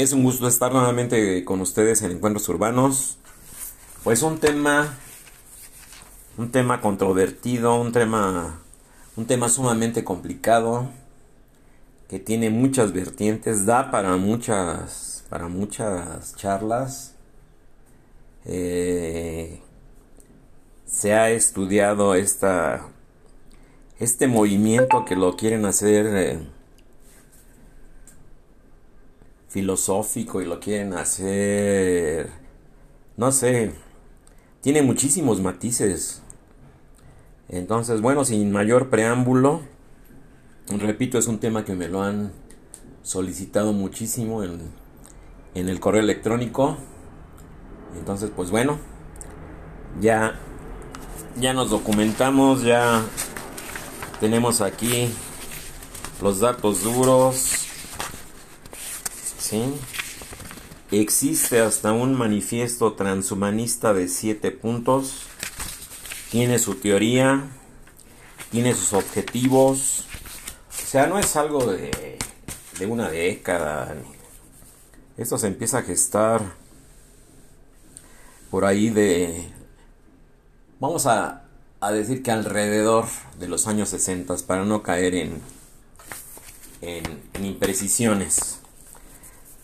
Es un gusto estar nuevamente con ustedes en Encuentros Urbanos. Pues un tema, un tema controvertido, un tema, un tema sumamente complicado, que tiene muchas vertientes, da para muchas, para muchas charlas. Eh, se ha estudiado esta, este movimiento que lo quieren hacer. Eh, filosófico y lo quieren hacer, no sé, tiene muchísimos matices. Entonces, bueno, sin mayor preámbulo, repito, es un tema que me lo han solicitado muchísimo en, el correo electrónico. Entonces, pues bueno, ya, ya nos documentamos, ya tenemos aquí los datos duros, Existe hasta un manifiesto transhumanista de siete puntos. Tiene su teoría, tiene sus objetivos. O sea, no es algo de, de una década. Esto se empieza a gestar por ahí de... Vamos a, a decir que alrededor de los años 60 para no caer en, en imprecisiones.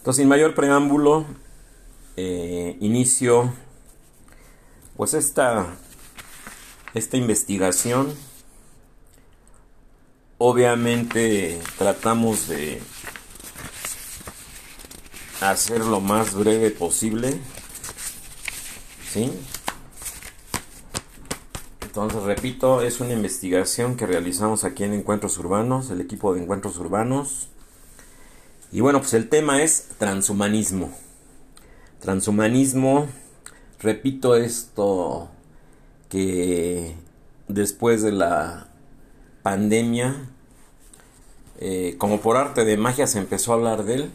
Entonces, sin mayor preámbulo, eh, inicio pues esta, esta investigación. Obviamente tratamos de hacer lo más breve posible. ¿Sí? Entonces, repito, es una investigación que realizamos aquí en Encuentros Urbanos, el equipo de Encuentros Urbanos. Y bueno, pues el tema es transhumanismo. Transhumanismo, repito esto que después de la pandemia, eh, como por arte de magia se empezó a hablar de él.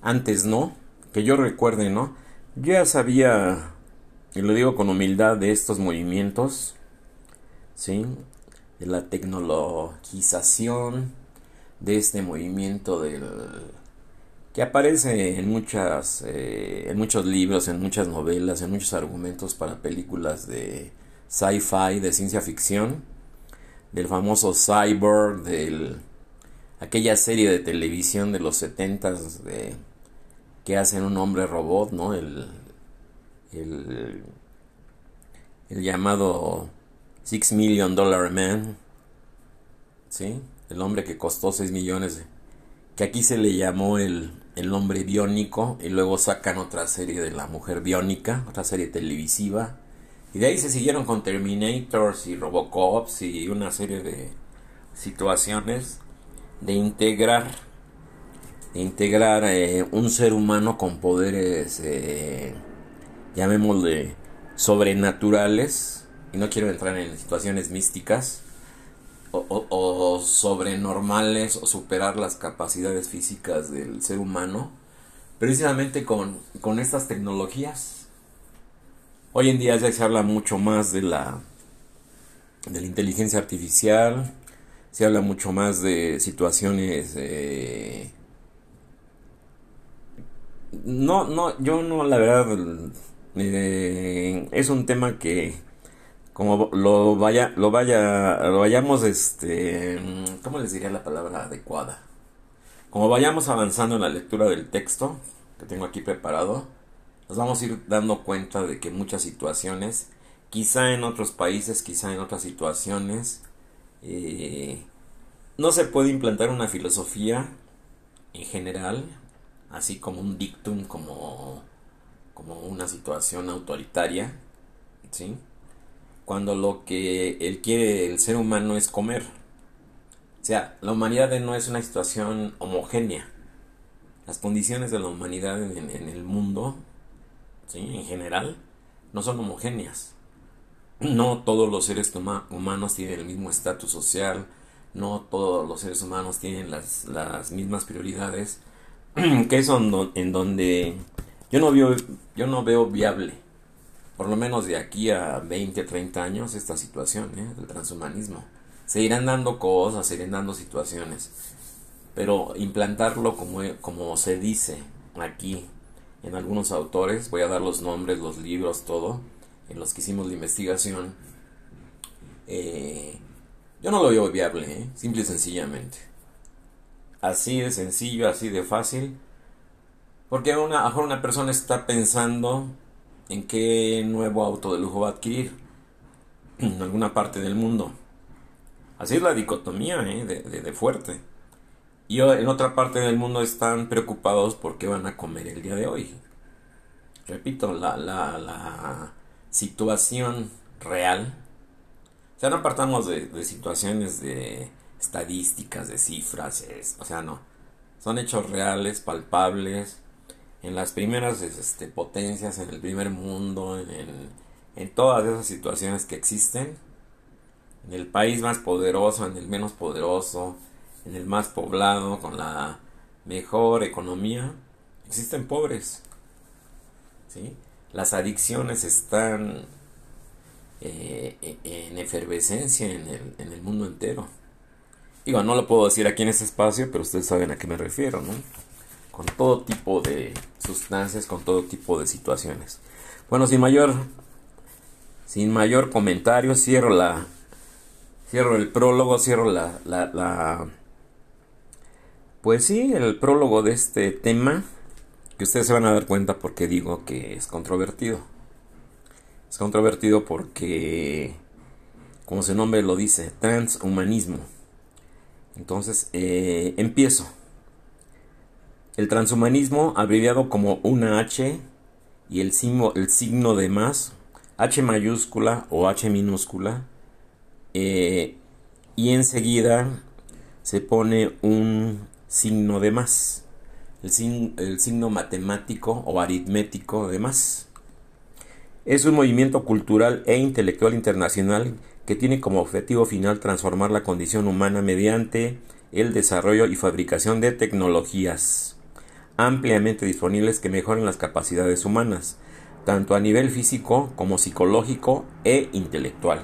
Antes no, que yo recuerde, ¿no? Yo ya sabía, y lo digo con humildad, de estos movimientos, ¿sí? De la tecnologización, de este movimiento del que aparece en muchas eh, en muchos libros, en muchas novelas, en muchos argumentos para películas de sci-fi, de ciencia ficción, del famoso cyborg, del aquella serie de televisión de los 70 de que hacen un hombre robot, ¿no? El el, el llamado Six Million Dollar Man, ¿sí? El hombre que costó 6 millones, que aquí se le llamó el, el hombre biónico, y luego sacan otra serie de la mujer biónica, otra serie televisiva, y de ahí se siguieron con Terminators y Robocops y una serie de situaciones de integrar, de integrar eh, un ser humano con poderes, eh, llamémosle, sobrenaturales, y no quiero entrar en situaciones místicas, o, sobrenormales o superar las capacidades físicas del ser humano precisamente con, con estas tecnologías. Hoy en día ya se habla mucho más de la, de la inteligencia artificial, se habla mucho más de situaciones... Eh, no, no, yo no, la verdad, eh, es un tema que como lo vaya, lo vaya, lo vayamos, este, ¿cómo les diría la palabra adecuada? Como vayamos avanzando en la lectura del texto que tengo aquí preparado, nos vamos a ir dando cuenta de que muchas situaciones, quizá en otros países, quizá en otras situaciones, eh, no se puede implantar una filosofía en general, así como un dictum, como, como una situación autoritaria, ¿sí? Cuando lo que él quiere el ser humano es comer. O sea, la humanidad no es una situación homogénea. Las condiciones de la humanidad en, el mundo, ¿sí? en general, no son homogéneas. No todos los seres humanos tienen el mismo estatus social, no todos los seres humanos tienen las, las mismas prioridades, que es en donde yo no veo, yo no veo viable por lo menos de aquí a 20, 30 años, esta situación ¿eh? del transhumanismo. Se irán dando cosas, se irán dando situaciones. pero implantarlo como, como se dice aquí en algunos autores, voy a dar los nombres, los libros, todo, en los que hicimos la investigación, eh, yo no lo veo viable, ¿eh? simple y sencillamente. Así de sencillo, así de fácil. Porque a mejor una persona está pensando en qué nuevo auto de lujo va a adquirir en alguna parte del mundo. Así es la dicotomía ¿eh? de, de, fuerte. Y en otra parte del mundo están preocupados por qué van a comer el día de hoy. Repito, la, la, la situación real sea, no apartamos de, situaciones de estadísticas, de cifras, o sea, no. Son hechos reales, palpables, en las primeras este, potencias, en el primer mundo, en, todas esas situaciones que existen, en el país más poderoso, en el menos poderoso, en el más poblado, con la mejor economía, existen pobres. ¿sí? Las adicciones están eh, en efervescencia en el, en el mundo entero. Digo, no lo puedo decir aquí en este espacio, pero ustedes saben a qué me refiero, ¿no? Con todo tipo de sustancias, con todo tipo de situaciones. Bueno, sin mayor, sin mayor comentario, cierro la, cierro el prólogo, cierro la, la, la, pues sí, el prólogo de este tema, que ustedes se van a dar cuenta porque digo que es controvertido. Es controvertido porque, como su nombre lo dice, transhumanismo. Entonces, eh, empiezo. El transhumanismo, abreviado como una H y el signo, el signo de más, H mayúscula o H minúscula, eh, y enseguida se pone un signo de más, el, el signo matemático o aritmético de más. Es un movimiento cultural e intelectual internacional que tiene como objetivo final transformar la condición humana mediante el desarrollo y fabricación de tecnologías ampliamente disponibles que mejoren las capacidades humanas, tanto a nivel físico como psicológico e intelectual.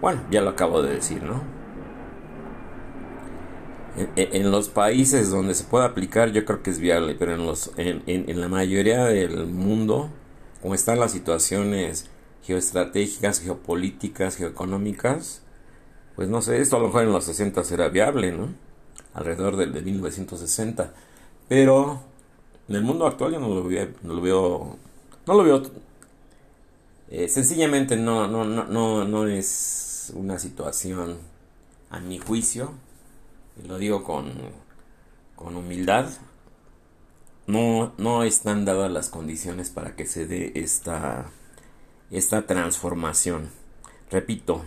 Bueno, ya lo acabo de decir, ¿no? En, los países donde se puede aplicar yo creo que es viable, pero en, los, en la mayoría del mundo como están las situaciones geoestratégicas, geopolíticas, geoeconómicas, pues no sé, esto a lo mejor en los 60 será viable, ¿no? Alrededor del de 1960. Pero en el mundo actual yo no lo veo, no lo veo, no lo veo, eh, sencillamente no, no, no, no, no es una situación a mi juicio, y lo digo con, con humildad, no, no están dadas las condiciones para que se dé esta, esta transformación. Repito,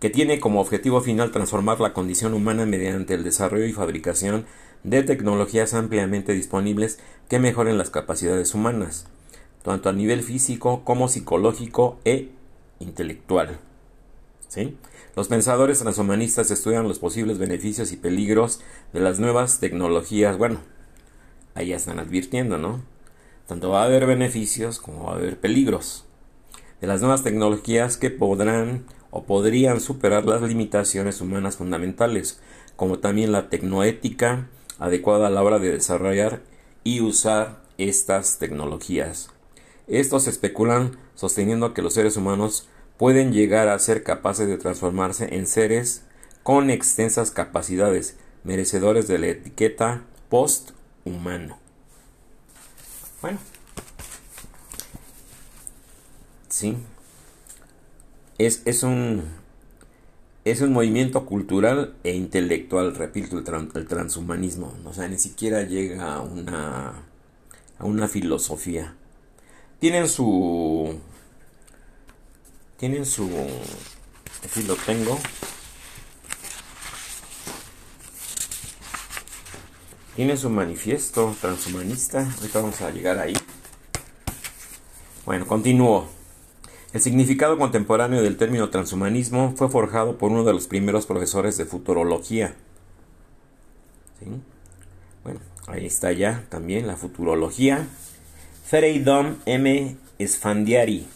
que tiene como objetivo final transformar la condición humana mediante el desarrollo y fabricación de tecnologías ampliamente disponibles que mejoren las capacidades humanas, tanto a nivel físico como psicológico e intelectual. ¿Sí? Los pensadores transhumanistas estudian los posibles beneficios y peligros de las nuevas tecnologías, bueno, ahí ya están advirtiendo, ¿no? Tanto va a haber beneficios como va a haber peligros de las nuevas tecnologías que podrán o podrían superar las limitaciones humanas fundamentales, como también la tecnoética adecuada a la hora de desarrollar y usar estas tecnologías. Estos especulan sosteniendo que los seres humanos pueden llegar a ser capaces de transformarse en seres con extensas capacidades, merecedores de la etiqueta post humano. Bueno. Sí. Es, es un es un movimiento cultural e intelectual, repito, el, transhumanismo. O sea, ni siquiera llega a una, a una filosofía. Tienen su... Tienen su... Aquí lo tengo. tiene su manifiesto transhumanista. Ahorita vamos a llegar ahí. Bueno, continúo. El significado contemporáneo del término transhumanismo fue forjado por uno de los primeros profesores de futurología. Bueno, ahí está ya también la futurología. Fereidom M. Esfandiari,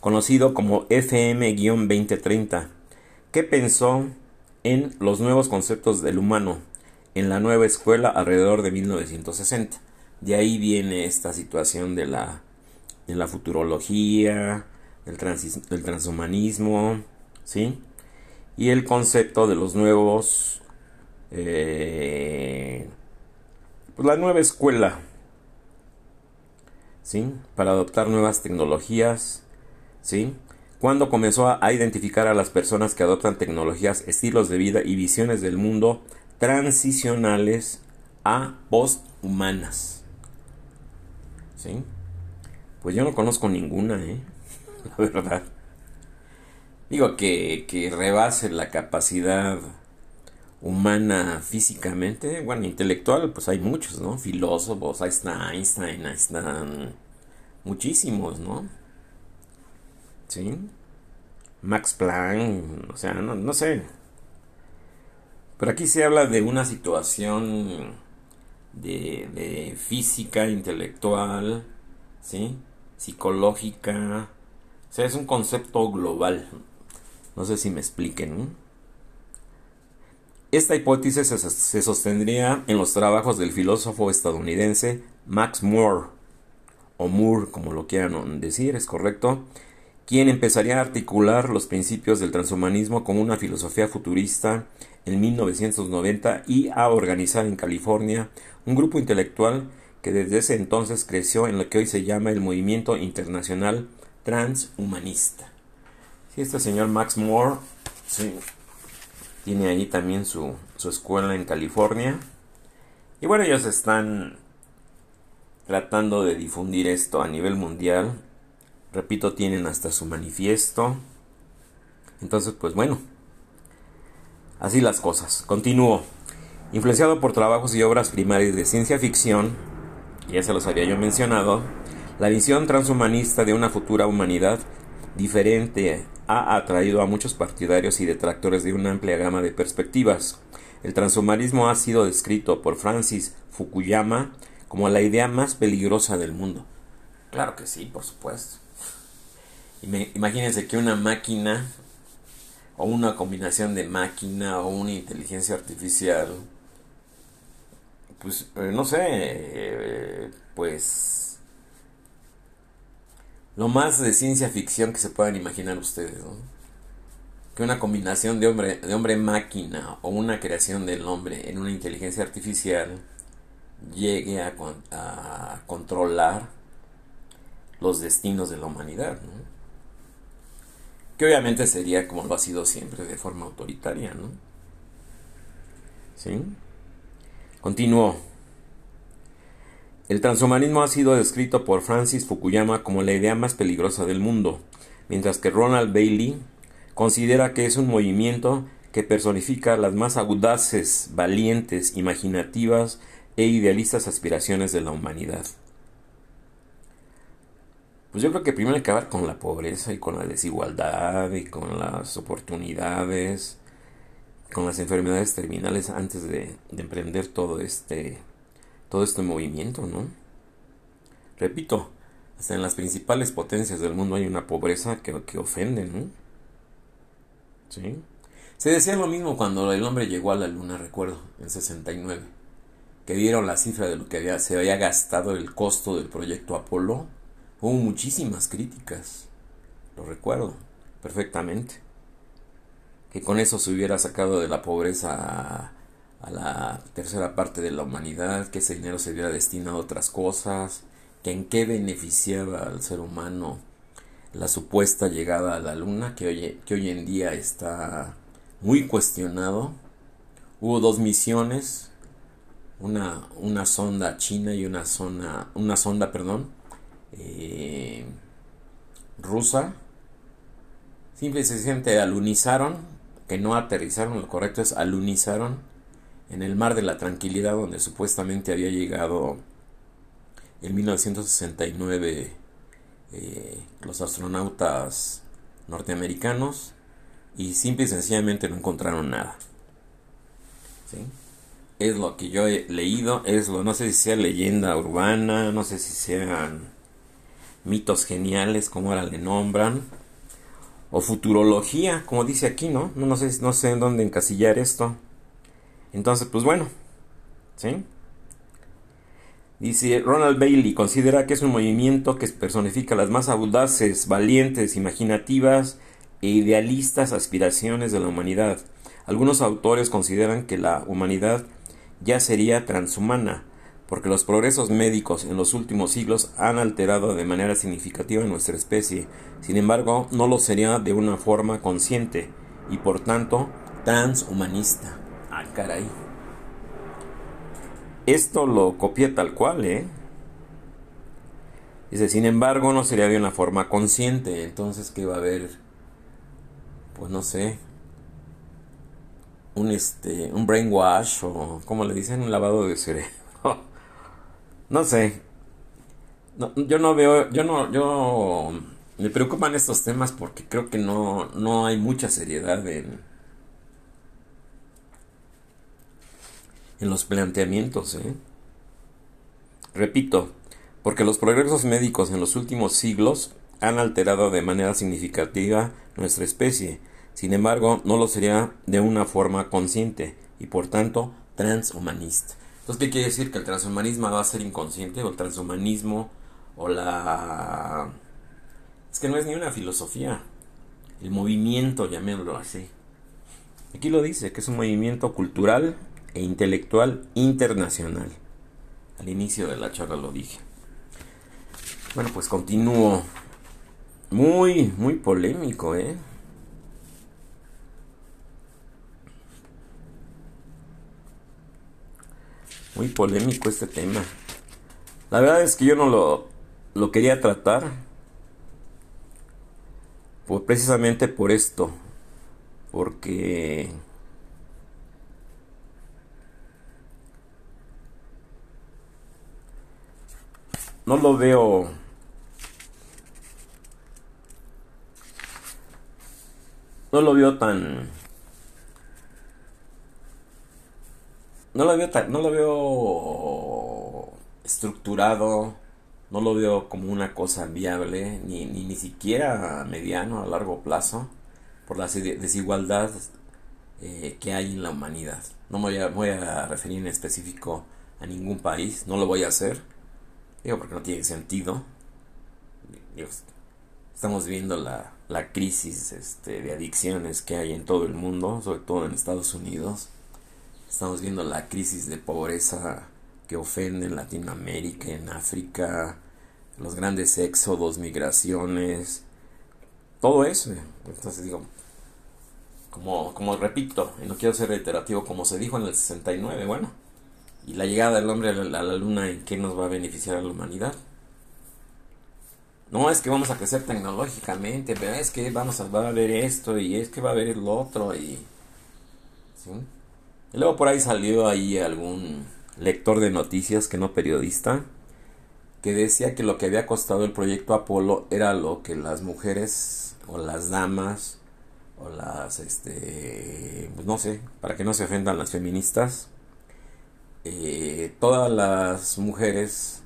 conocido como FM-2030, que pensó en los nuevos conceptos del humano en la nueva escuela alrededor de 1960. De ahí viene esta situación de la, de la futurología, del transhumanismo, ¿sí? Y el concepto de los nuevos, eh, pues la nueva escuela, ¿sí? Para adoptar nuevas tecnologías, ¿sí? Cuando comenzó a identificar a las personas que adoptan tecnologías, estilos de vida y visiones del mundo transicionales a posthumanas. ¿Sí? Pues yo no conozco ninguna, ¿eh? La verdad. Digo que, que rebase la capacidad humana físicamente, bueno, intelectual, pues hay muchos, ¿no? Filósofos, ahí está Einstein, ahí están muchísimos, ¿no? ¿Sí? Max Planck, o sea, no, no sé. Pero aquí se habla de una situación de, de física, intelectual, ¿sí? Psicológica. O sea, es un concepto global. No sé si me expliquen. Esta hipótesis se sostendría en los trabajos del filósofo estadounidense Max Moore, o Moore como lo quieran decir, es correcto, quien empezaría a articular los principios del transhumanismo como una filosofía futurista en 1990 y a organizar en California un grupo intelectual que desde ese entonces creció en lo que hoy se llama el Movimiento Internacional Transhumanista. este señor Max Moore tiene ahí también su, su escuela en California. Y bueno, ellos están tratando de difundir esto a nivel mundial Repito, tienen hasta su manifiesto. Entonces, pues bueno, así las cosas. Continúo. Influenciado por trabajos y obras primarias de ciencia ficción, ya se los había yo mencionado, la visión transhumanista de una futura humanidad diferente ha atraído a muchos partidarios y detractores de una amplia gama de perspectivas. El transhumanismo ha sido descrito por Francis Fukuyama como la idea más peligrosa del mundo. Claro que sí, por supuesto. Imagínense que una máquina o una combinación de máquina o una inteligencia artificial, pues eh, no sé, eh, pues lo más de ciencia ficción que se puedan imaginar ustedes, Que una combinación de hombre, de hombre máquina o una creación del hombre en una inteligencia artificial llegue a, a controlar los destinos de la humanidad, ¿no? Que obviamente sería como lo ha sido siempre, de forma autoritaria, ¿no? ¿Sí? Continuó. El transhumanismo ha sido descrito por Francis Fukuyama como la idea más peligrosa del mundo, mientras que Ronald Bailey considera que es un movimiento que personifica las más audaces, valientes, imaginativas e idealistas aspiraciones de la humanidad. Pues yo creo que primero hay que acabar con la pobreza y con la desigualdad y con las oportunidades, con las enfermedades terminales antes de, emprender todo este, todo este movimiento, ¿no? Repito, hasta en las principales potencias del mundo hay una pobreza que, que ofende, ¿no? ¿Sí? Se decía lo mismo cuando el hombre llegó a la luna, recuerdo, en 69, que dieron la cifra de lo que había, se había gastado el costo del proyecto Apolo Hubo muchísimas críticas, lo recuerdo perfectamente. Que con eso se hubiera sacado de la pobreza a, la tercera parte de la humanidad, que ese dinero se hubiera destinado a otras cosas, que en qué beneficiaba al ser humano la supuesta llegada a la luna, que hoy, que hoy en día está muy cuestionado. Hubo dos misiones, una, una sonda china y una, zona, una sonda, perdón, eh, rusa. Simple y sencillamente alunizaron, que no aterrizaron, lo correcto es alunizaron en el mar de la tranquilidad donde supuestamente había llegado en 1969 eh, los astronautas norteamericanos y simple y sencillamente no encontraron nada. Es lo que yo he leído, es lo, no sé si sea leyenda urbana, no sé si sean mitos geniales, como ahora le nombran, o futurología, como dice aquí, ¿no? No, sé, no sé en dónde encasillar esto. Entonces, pues bueno, ¿Sí? Dice Ronald Bailey, considera que es un movimiento que personifica las más audaces, valientes, imaginativas e idealistas aspiraciones de la humanidad. Algunos autores consideran que la humanidad ya sería transhumana, porque los progresos médicos en los últimos siglos han alterado de manera significativa nuestra especie. Sin embargo, no lo sería de una forma consciente y por tanto transhumanista. Ah, caray. Esto lo copié tal cual, ¿eh? Dice, sin embargo, no sería de una forma consciente. Entonces, ¿qué va a haber? Pues no sé. Un este. un brainwash. O como le dicen, un lavado de cerebro. no sé. yo no veo. Yo no. Yo. Me preocupan estos temas porque creo que no, no hay mucha seriedad en, en los planteamientos. ¿eh? Repito, porque los progresos médicos en los últimos siglos han alterado de manera significativa nuestra especie. Sin embargo, no lo sería de una forma consciente y por tanto transhumanista. Entonces, ¿qué quiere decir? ¿Que el transhumanismo va a ser inconsciente o el transhumanismo o la... Es que no es ni una filosofía. El movimiento, llamémoslo así. Aquí lo dice, que es un movimiento cultural e intelectual internacional. Al inicio de la charla lo dije. Bueno, pues continúo. Muy, muy polémico, ¿eh? Muy polémico este tema. La verdad es que yo no lo, lo quería tratar. Pues precisamente por esto. Porque no lo veo. No lo veo tan. No lo veo tan, no lo veo estructurado no lo veo como una cosa viable ni, ni, ni siquiera a mediano a largo plazo por la desigualdad eh, que hay en la humanidad. No me voy a, voy a referir en específico a ningún país no lo voy a hacer Digo, porque no tiene sentido. estamos viendo la, la crisis este, de adicciones que hay en todo el mundo, sobre todo en Estados Unidos. Estamos viendo la crisis de pobreza que ofende en Latinoamérica, en África, los grandes éxodos, migraciones, todo eso. Entonces digo, como, como repito, y no quiero ser reiterativo, como se dijo en el 69, bueno, y la llegada del hombre a la, luna, ¿en qué nos va a beneficiar a la humanidad? No es que vamos a crecer tecnológicamente, pero es que vamos a, va a ver esto y es que va a haber lo otro y... Y luego por ahí salió ahí algún lector de noticias, que no periodista, que decía que lo que había costado el proyecto Apolo era lo que las mujeres o las damas o las, este, pues no sé, para que no se ofendan las feministas, eh, todas las mujeres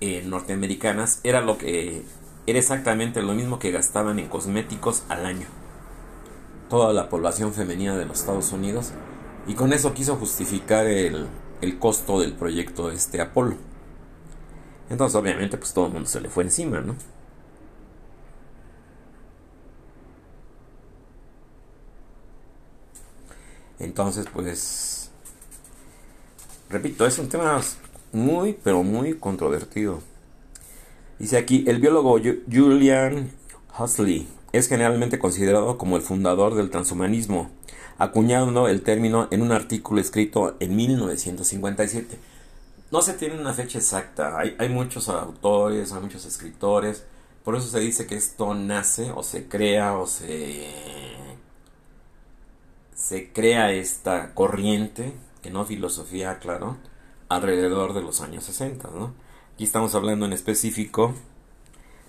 eh, norteamericanas era lo que era exactamente lo mismo que gastaban en cosméticos al año. Toda la población femenina de los Estados Unidos y con eso quiso justificar el, el costo del proyecto este Apolo. Entonces obviamente pues todo el mundo se le fue encima, ¿no? Entonces pues Repito, es un tema muy, pero muy controvertido. Dice aquí, el biólogo Julian Huxley es generalmente considerado como el fundador del transhumanismo, acuñando el término en un artículo escrito en 1957. No se tiene una fecha exacta, hay, hay muchos autores, hay muchos escritores, por eso se dice que esto nace o se crea o se, se crea esta corriente que no filosofía, claro, alrededor de los años 60, ¿no? Aquí estamos hablando en específico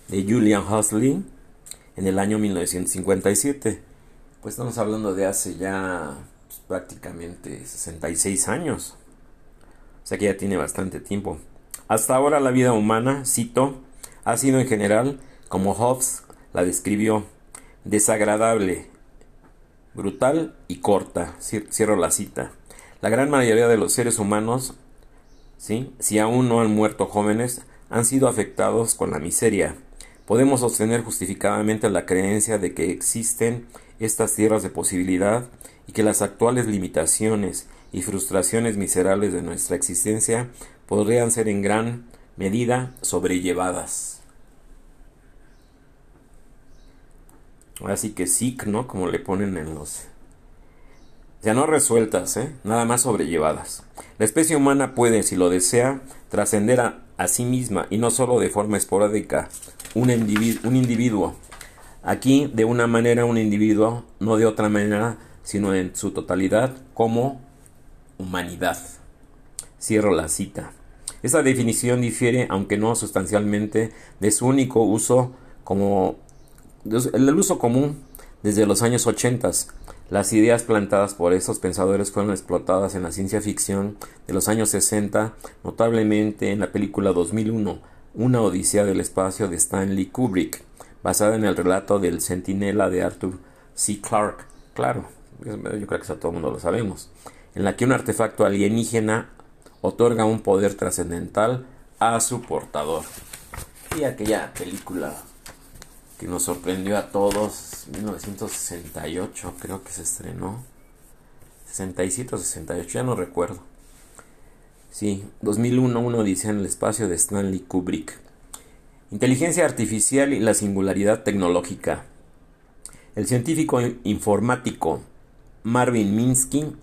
de Julian Huxley en el año 1957. Pues estamos hablando de hace ya pues, prácticamente 66 años. O sea que ya tiene bastante tiempo. Hasta ahora la vida humana, cito, ha sido en general, como Hobbes la describió, desagradable, brutal y corta. Cierro la cita. La gran mayoría de los seres humanos, ¿sí? si aún no han muerto jóvenes, han sido afectados con la miseria. Podemos sostener justificadamente la creencia de que existen estas tierras de posibilidad y que las actuales limitaciones y frustraciones miserables de nuestra existencia podrían ser en gran medida sobrellevadas. Así que sick, ¿no? Como le ponen en los... Ya no resueltas, ¿eh? Nada más sobrellevadas. La especie humana puede, si lo desea, trascender a, sí misma y no solo de forma esporádica. Un, un individuo. Aquí, de una manera, un individuo, no de otra manera, sino en su totalidad, como humanidad. Cierro la cita. Esta definición difiere, aunque no sustancialmente, de su único uso como el uso común desde los años 80. Las ideas plantadas por estos pensadores fueron explotadas en la ciencia ficción de los años 60, notablemente en la película 2001, Una Odisea del Espacio de Stanley Kubrick, basada en el relato del Centinela de Arthur C. Clarke. Claro, yo creo que eso todo el mundo lo sabemos. En la que un artefacto alienígena otorga un poder trascendental a su portador. Y aquella película que nos sorprendió a todos, 1968 creo que se estrenó, 67 o 68, ya no recuerdo. Sí, 2001, uno dice en el espacio de Stanley Kubrick. Inteligencia artificial y la singularidad tecnológica. El científico informático Marvin Minsky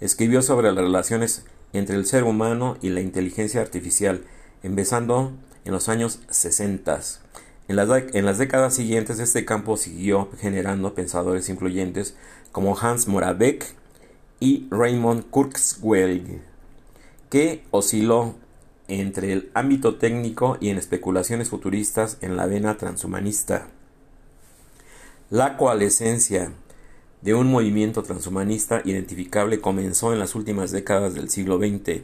escribió sobre las relaciones entre el ser humano y la inteligencia artificial, empezando en los años 60. En las, décadas siguientes este campo siguió generando pensadores influyentes como Hans Moravec y Raymond Kurzweil, que osciló entre el ámbito técnico y en especulaciones futuristas en la vena transhumanista. La coalescencia de un movimiento transhumanista identificable comenzó en las últimas décadas del siglo XX.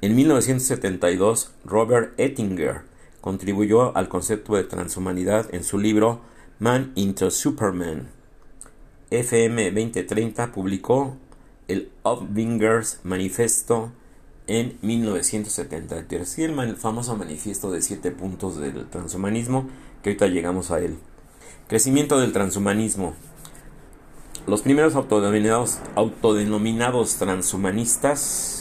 En 1972, Robert Ettinger contribuyó al concepto de transhumanidad en su libro Man into Superman. FM 2030 publicó el Obwingers Manifesto en 1973 y el famoso manifiesto de siete puntos del transhumanismo que ahorita llegamos a él. Crecimiento del transhumanismo. Los primeros autodenominados, autodenominados transhumanistas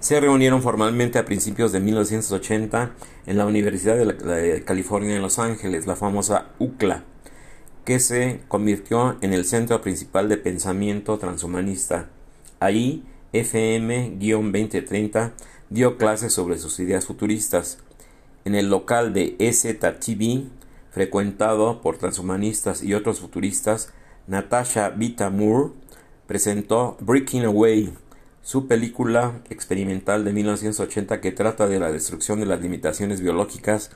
se reunieron formalmente a principios de 1980 en la Universidad de, California en Los Ángeles, la famosa UCLA, que se convirtió en el centro principal de pensamiento transhumanista. Ahí, FM-2030 dio clases sobre sus ideas futuristas. En el local de EZTV, frecuentado por transhumanistas y otros futuristas, Natasha Vita Moore presentó Breaking Away, su película experimental de 1980 que trata de la destrucción de las limitaciones biológicas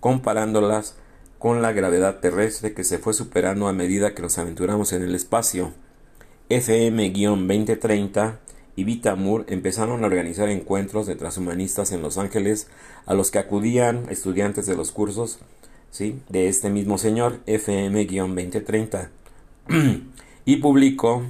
comparándolas con la gravedad terrestre que se fue superando a medida que nos aventuramos en el espacio. FM-2030 y Vita Moore empezaron a organizar encuentros de transhumanistas en Los Ángeles a los que acudían estudiantes de los cursos ¿sí? de este mismo señor, FM-2030, y publicó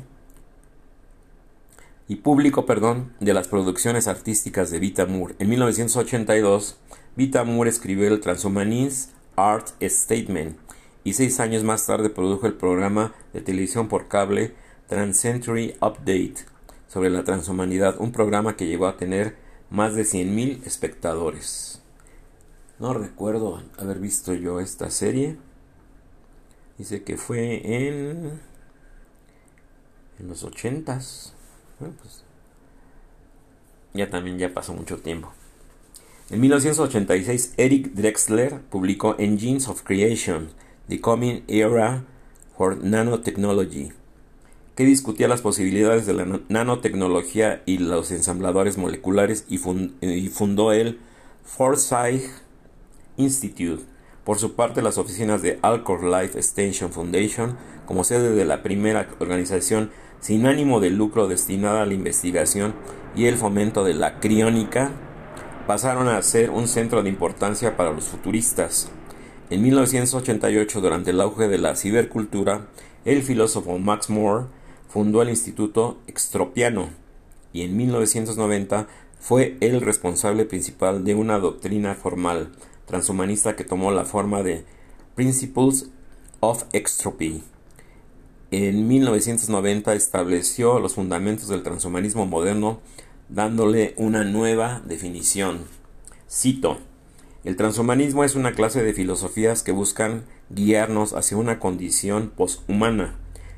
y público perdón, de las producciones artísticas de Vita Moore. En 1982, Vita Moore escribió el Transhumanist Art Statement y seis años más tarde produjo el programa de televisión por cable Transcentury Update sobre la transhumanidad, un programa que llegó a tener más de 100.000 espectadores. No recuerdo haber visto yo esta serie. Dice que fue en en los ochentas. Pues, ya también ya pasó mucho tiempo. En 1986, Eric Drexler publicó Engines of Creation, The Coming Era for Nanotechnology, que discutía las posibilidades de la nanotecnología y los ensambladores moleculares y, fundó el Forsyth Institute. Por su parte, las oficinas de Alcor Life Extension Foundation, como sede de la primera organización sin ánimo de lucro destinada a la investigación y el fomento de la criónica, pasaron a ser un centro de importancia para los futuristas. En 1988, durante el auge de la cibercultura, el filósofo Max Moore fundó el Instituto Extropiano, y en 1990 fue el responsable principal de una doctrina formal transhumanista que tomó la forma de Principles of Extropy. En 1990 estableció los fundamentos del transhumanismo moderno dándole una nueva definición. Cito, el transhumanismo es una clase de filosofías que buscan guiarnos hacia una condición poshumana.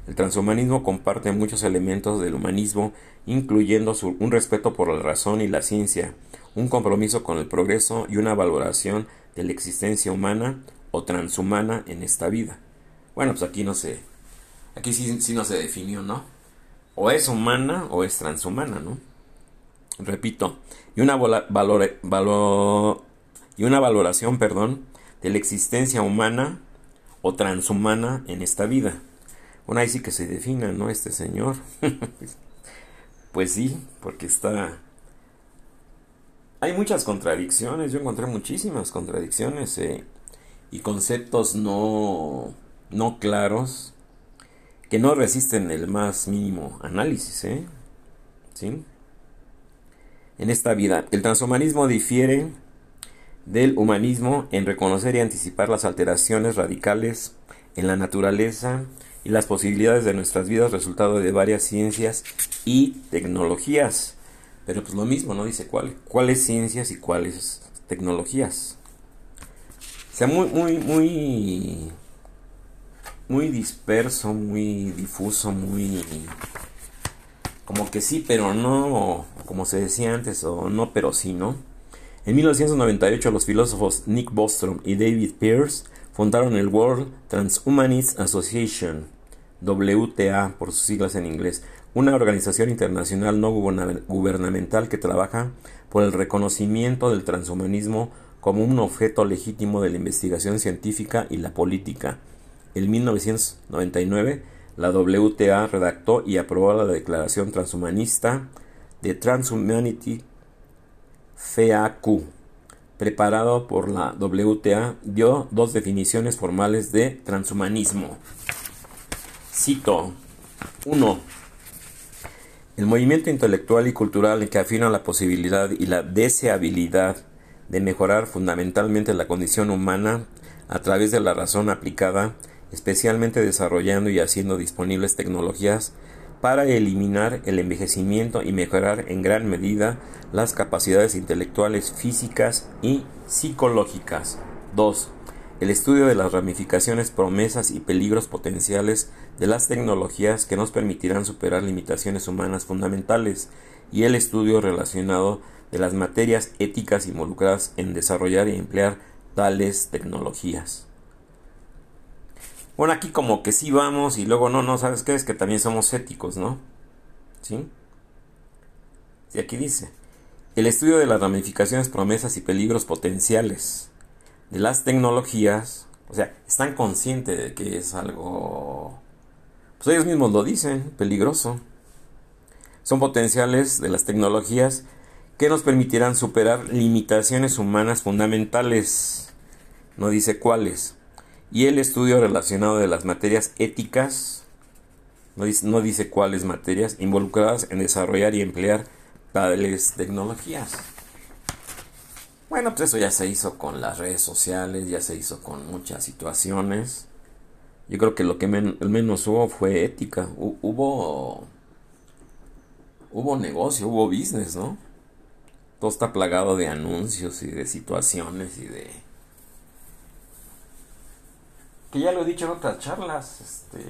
El transhumanismo comparte muchos elementos del humanismo, incluyendo un respeto por la razón y la ciencia, un compromiso con el progreso y una valoración de la existencia humana o transhumana en esta vida. Bueno, pues aquí no se, aquí sí, sí no se definió, ¿no? O es humana o es transhumana, ¿no? Repito, y una valor, valor, y una valoración, perdón, de la existencia humana o transhumana en esta vida. Bueno, ahí sí que se defina, ¿no? Este señor. pues sí, porque está... Hay muchas contradicciones, yo encontré muchísimas contradicciones eh, y conceptos no, no claros que no resisten el más mínimo análisis, ¿eh? ¿Sí? En esta vida, el transhumanismo difiere del humanismo en reconocer y anticipar las alteraciones radicales en la naturaleza y las posibilidades de nuestras vidas resultado de varias ciencias y tecnologías. Pero pues lo mismo, ¿no? Dice cuál, cuáles ciencias y cuáles tecnologías. O sea, muy, muy, muy, muy disperso, muy difuso, muy como que sí, pero no, como se decía antes, o no, pero sí, ¿no? En 1998 los filósofos Nick Bostrom y David Pearce fundaron el World Transhumanist Association, WTA por sus siglas en inglés, una organización internacional no gubernamental que trabaja por el reconocimiento del transhumanismo como un objeto legítimo de la investigación científica y la política. En 1999, la WTA redactó y aprobó la Declaración Transhumanista de Transhumanity FAQ, preparado por la WTA, dio dos definiciones formales de transhumanismo. Cito 1. El movimiento intelectual y cultural que afirma la posibilidad y la deseabilidad de mejorar fundamentalmente la condición humana a través de la razón aplicada, especialmente desarrollando y haciendo disponibles tecnologías para eliminar el envejecimiento y mejorar en gran medida las capacidades intelectuales físicas y psicológicas. 2. El estudio de las ramificaciones, promesas y peligros potenciales de las tecnologías que nos permitirán superar limitaciones humanas fundamentales y el estudio relacionado de las materias éticas involucradas en desarrollar y emplear tales tecnologías. Bueno, aquí como que sí vamos y luego no, no, ¿sabes qué? Es que también somos éticos, ¿no? ¿Sí? Y aquí dice, el estudio de las ramificaciones, promesas y peligros potenciales de las tecnologías, o sea, están conscientes de que es algo, pues ellos mismos lo dicen, peligroso. Son potenciales de las tecnologías que nos permitirán superar limitaciones humanas fundamentales. No dice cuáles y el estudio relacionado de las materias éticas, no dice, cuáles materias, involucradas en desarrollar y emplear tales tecnologías. Bueno, pues eso ya se hizo con las redes sociales, ya se hizo con muchas situaciones. Yo creo que lo que menos hubo fue ética. Hubo. Hubo negocio, hubo business, ¿no? Todo está plagado de anuncios y de situaciones y de que ya lo he dicho en otras charlas, este,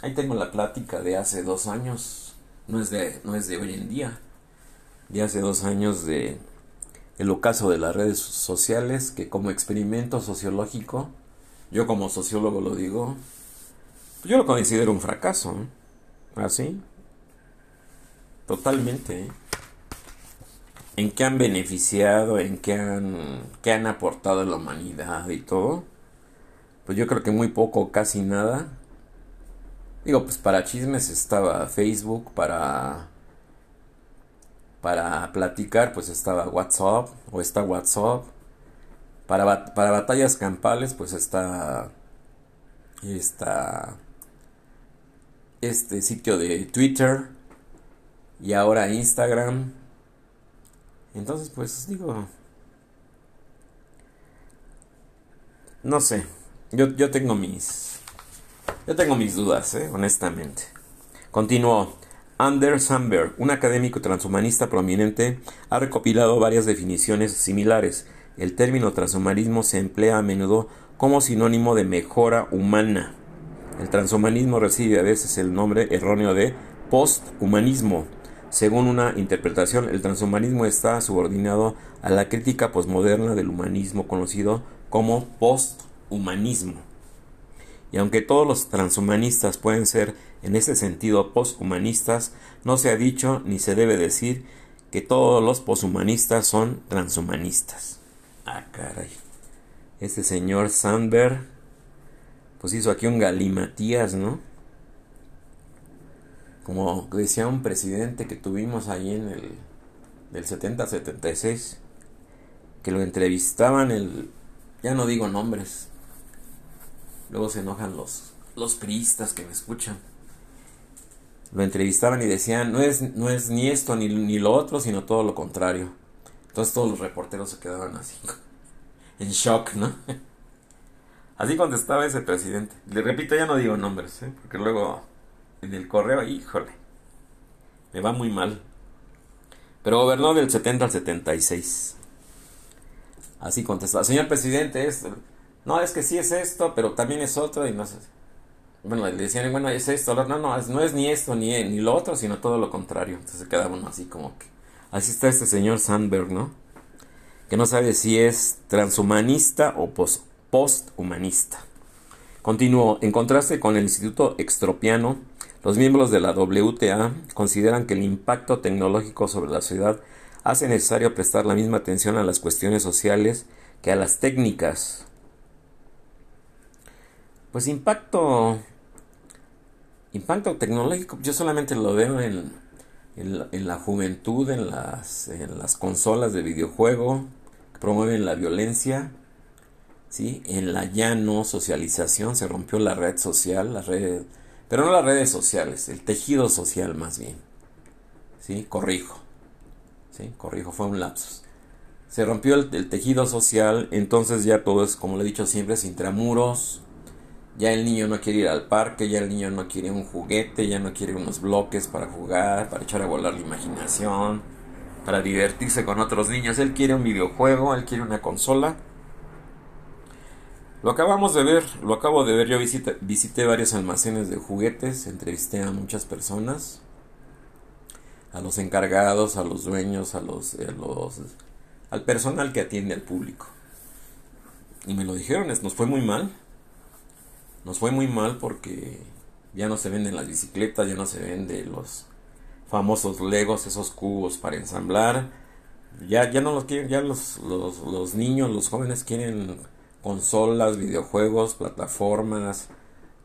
ahí tengo la plática de hace dos años, no es de, no es de hoy en día, de hace dos años de el ocaso de las redes sociales, que como experimento sociológico, yo como sociólogo lo digo, yo lo considero un fracaso, así, totalmente. ¿eh? en qué han beneficiado, en qué han, qué han aportado a la humanidad y todo pues yo creo que muy poco, casi nada. Digo, pues para chismes estaba Facebook, para para platicar pues estaba WhatsApp o está WhatsApp. Para, para batallas campales pues está está este sitio de Twitter. y ahora Instagram. Entonces, pues digo, no sé, yo, yo tengo mis, yo tengo mis dudas, ¿eh? honestamente. Continuó. Anders Sandberg, un académico transhumanista prominente, ha recopilado varias definiciones similares. El término transhumanismo se emplea a menudo como sinónimo de mejora humana. El transhumanismo recibe a veces el nombre erróneo de posthumanismo. Según una interpretación, el transhumanismo está subordinado a la crítica posmoderna del humanismo conocido como posthumanismo. Y aunque todos los transhumanistas pueden ser en ese sentido posthumanistas, no se ha dicho ni se debe decir que todos los posthumanistas son transhumanistas. Ah, caray. Este señor Sandberg, pues hizo aquí un galimatías, ¿no? Como decía un presidente que tuvimos ahí en el del 70-76, que lo entrevistaban el, ya no digo nombres, luego se enojan los, los priistas que me escuchan lo entrevistaban y decían, no es, no es ni esto ni, ni lo otro, sino todo lo contrario. Entonces todos los reporteros se quedaban así, en shock, ¿no? Así contestaba ese presidente. Le repito, ya no digo nombres, ¿eh? porque luego en el correo, híjole, me va muy mal. Pero gobernó del 70 al 76. Así contestaba, señor presidente, esto, no, es que sí es esto, pero también es otro y no sé bueno, le decían, bueno, es esto, no, no, no es ni esto ni, ni lo otro, sino todo lo contrario. Entonces se uno así como que, así está este señor Sandberg, ¿no? Que no sabe si es transhumanista o posthumanista. Continuó, en contraste con el Instituto Extropiano, los miembros de la WTA consideran que el impacto tecnológico sobre la sociedad hace necesario prestar la misma atención a las cuestiones sociales que a las técnicas pues impacto, impacto tecnológico, yo solamente lo veo en, la, juventud, en las, en las consolas de videojuego que promueven la violencia, ¿sí? en la ya no socialización, se rompió la red social, la red, pero no las redes sociales, el tejido social más bien. ¿sí? Corrijo, ¿sí? corrijo, fue un lapsus. Se rompió el, el tejido social, entonces ya todo es, como lo he dicho siempre, es intramuros, ya el niño no quiere ir al parque, ya el niño no quiere un juguete, ya no quiere unos bloques para jugar, para echar a volar la imaginación, para divertirse con otros niños. Él quiere un videojuego, él quiere una consola. Lo acabamos de ver, lo acabo de ver, yo visité, varios almacenes de juguetes, entrevisté a muchas personas, a los encargados, a los dueños, a los, a los al personal que atiende al público. Y me lo dijeron, nos fue muy mal nos fue muy mal porque ya no se venden las bicicletas, ya no se venden los famosos Legos, esos cubos para ensamblar. Ya, ya no los quieren, ya los, los, niños, los jóvenes quieren consolas, videojuegos, plataformas,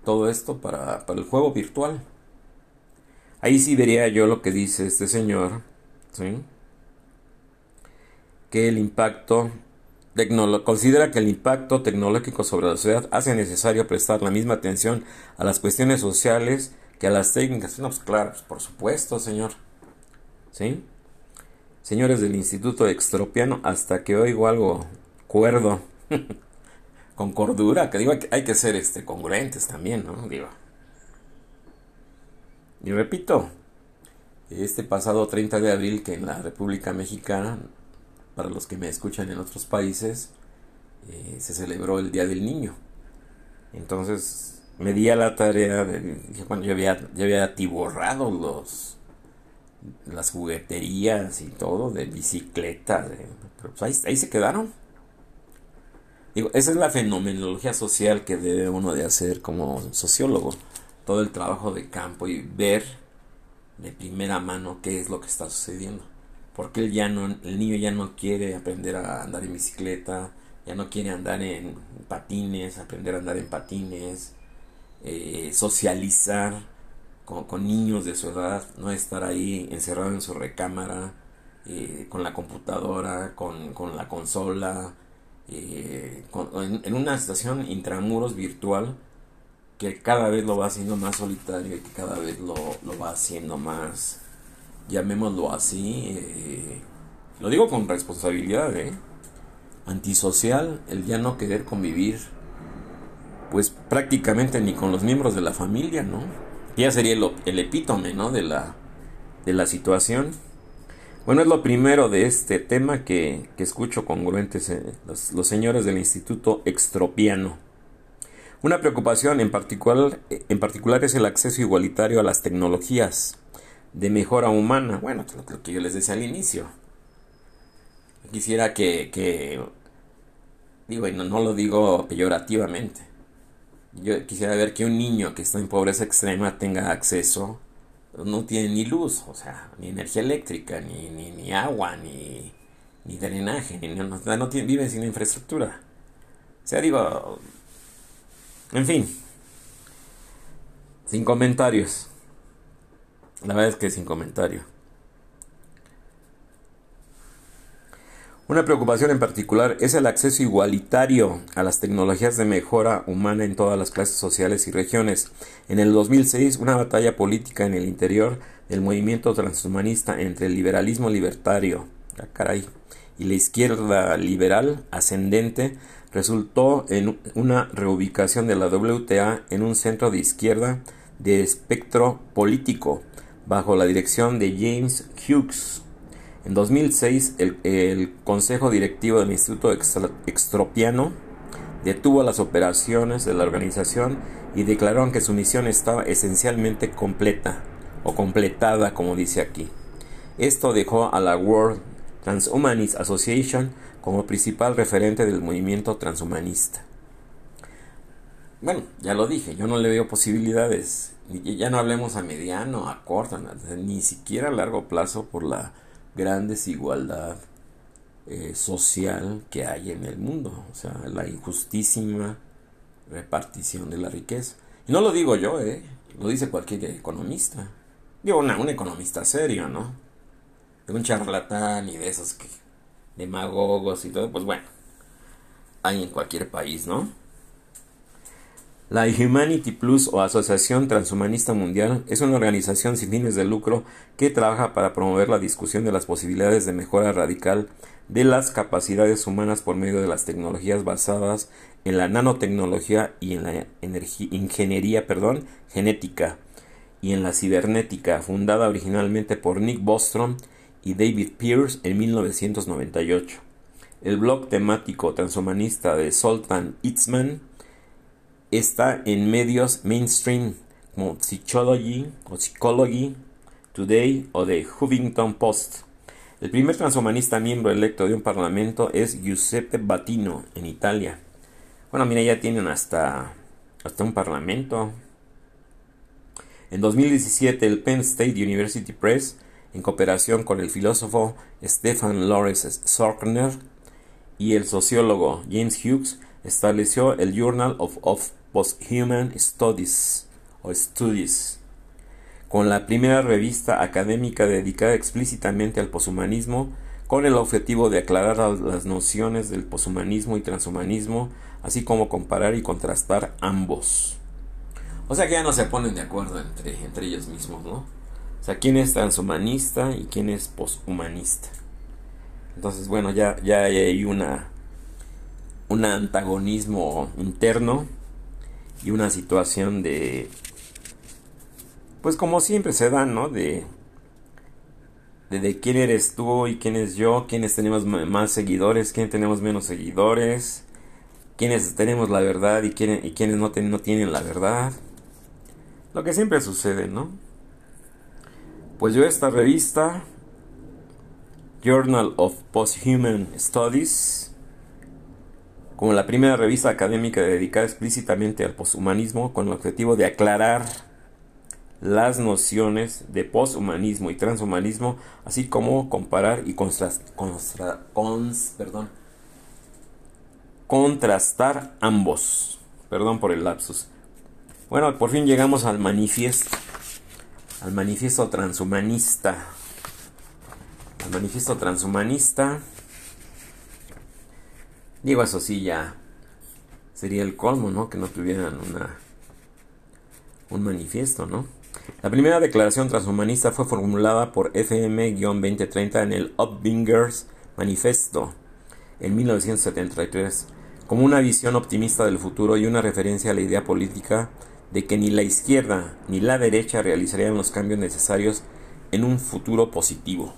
todo esto para, para el juego virtual. Ahí sí vería yo lo que dice este señor, ¿sí? Que el impacto considera que el impacto tecnológico sobre la sociedad hace necesario prestar la misma atención a las cuestiones sociales que a las técnicas. No, pues claro, pues por supuesto, señor. ¿Sí? Señores del Instituto Extropiano, hasta que oigo algo cuerdo, con cordura, que digo, hay que ser este, congruentes también, ¿no? Digo. Y repito, este pasado 30 de abril que en la República Mexicana para los que me escuchan en otros países, eh, se celebró el Día del Niño. Entonces me di a la tarea de, cuando yo había, yo había atiborrado los, las jugueterías y todo, de bicicletas, pero pues ahí, se quedaron. Digo, esa es la fenomenología social que debe uno de hacer como sociólogo. Todo el trabajo de campo y ver de primera mano qué es lo que está sucediendo porque él ya no, el niño ya no quiere aprender a andar en bicicleta, ya no quiere andar en patines, aprender a andar en patines, eh, socializar con, niños de su edad, no estar ahí encerrado en su recámara, eh, con la computadora, con, la consola, eh, en, una situación intramuros virtual que cada vez lo va haciendo más solitario y que cada vez lo, lo va haciendo más llamémoslo así, eh, lo digo con responsabilidad, ¿eh? antisocial, el ya no querer convivir, pues prácticamente ni con los miembros de la familia, ¿no? Ya sería el, epítome, ¿no? De la, de la situación. Bueno, es lo primero de este tema que, que escucho congruentes los, los, señores del Instituto Extropiano. Una preocupación en particular, en particular es el acceso igualitario a las tecnologías de mejora humana. Bueno, lo que yo les decía al inicio quisiera que, digo, y no, no, lo digo peyorativamente, yo quisiera ver que un niño que está en pobreza extrema tenga acceso, no tiene ni luz, o sea, ni energía eléctrica, ni, ni, agua, ni, ni drenaje, ni, no, no tiene, viven sin infraestructura. O sea, digo, en fin, sin comentarios. La verdad es que sin comentarios. Una preocupación en particular es el acceso igualitario a las tecnologías de mejora humana en todas las clases sociales y regiones. En el 2006, una batalla política en el interior del movimiento transhumanista entre el liberalismo libertario ah, y la izquierda liberal ascendente resultó en una reubicación de la WTA en un centro de izquierda de espectro político bajo la dirección de James Hughes en 2006, el, Consejo Directivo del Instituto Extropiano detuvo las operaciones de la organización y declararon que su misión estaba esencialmente completa, o completada, como dice aquí. Esto dejó a la World Transhumanist Association como principal referente del movimiento transhumanista. Bueno, ya lo dije, yo no le veo posibilidades, ya no hablemos a mediano, a corto, ni siquiera a largo plazo por la gran desigualdad eh, social que hay en el mundo, o sea, la injustísima repartición de la riqueza. Y no lo digo yo, eh, lo dice cualquier economista. Digo, una, un economista serio, ¿no? De un charlatán y de esos que demagogos y todo, pues bueno, hay en cualquier país, ¿no? La Humanity Plus o Asociación Transhumanista Mundial es una organización sin fines de lucro que trabaja para promover la discusión de las posibilidades de mejora radical de las capacidades humanas por medio de las tecnologías basadas en la nanotecnología y en la ingeniería genética y en la cibernética, fundada originalmente por Nick Bostrom y David Pierce en 1998. El blog temático transhumanista de Sultan Itzman está en medios mainstream como Psychology o Psychology Today o The Huffington Post. El primer transhumanista miembro electo de un parlamento es Giuseppe Battino en Italia. Bueno, mira, ya tienen hasta, hasta un parlamento. En 2017, el Penn State University Press, en cooperación con el filósofo Stefan Lawrence Sorkner y el sociólogo James Hughes, estableció el Journal of, of Posthuman Studies o Studies, con la primera revista académica dedicada explícitamente al poshumanismo, con el objetivo de aclarar las nociones del poshumanismo y transhumanismo, así como comparar y contrastar ambos. O sea que ya no se ponen de acuerdo entre, entre ellos mismos, ¿no? O sea, quién es transhumanista y quién es poshumanista. Entonces, bueno, ya, ya hay una, un antagonismo interno y una situación de pues como siempre se da, ¿no? De, de, quién eres tú y quién es yo, quiénes tenemos más seguidores, quiénes tenemos menos seguidores, quiénes tenemos la verdad y, quiénes, y quiénes no, no tienen la verdad. Lo que siempre sucede, ¿no? Pues yo esta revista, Journal of Posthuman Studies, como la primera revista académica dedicada explícitamente al poshumanismo con el objetivo de aclarar las nociones de poshumanismo y transhumanismo, así como comparar y contrastar ambos. Perdón por el lapsus. Bueno, por fin llegamos al manifiesto, al manifiesto transhumanista. Al manifiesto transhumanista Digo, eso sí, ya sería el colmo, ¿no? Que no tuvieran una un manifiesto, ¿no? La primera declaración transhumanista fue formulada por FM-2030 en el Upbingers Manifesto en 1973 como una visión optimista del futuro y una referencia a la idea política de que ni la izquierda ni la derecha realizarían los cambios necesarios en un futuro positivo.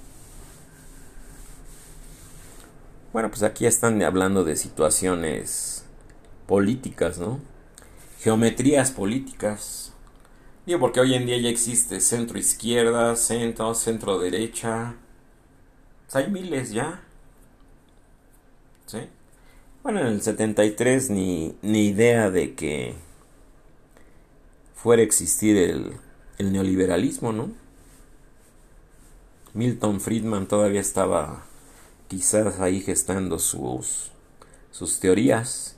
Bueno, pues aquí están hablando de situaciones políticas, ¿no? Geometrías políticas. Digo, porque hoy en día ya existe centro izquierda, centro, centro derecha. Pues hay miles ya. ¿Sí? Bueno, en el 73 ni, ni idea de que fuera a existir el, el neoliberalismo, ¿no? Milton Friedman todavía estaba quizás ahí gestando sus, sus teorías,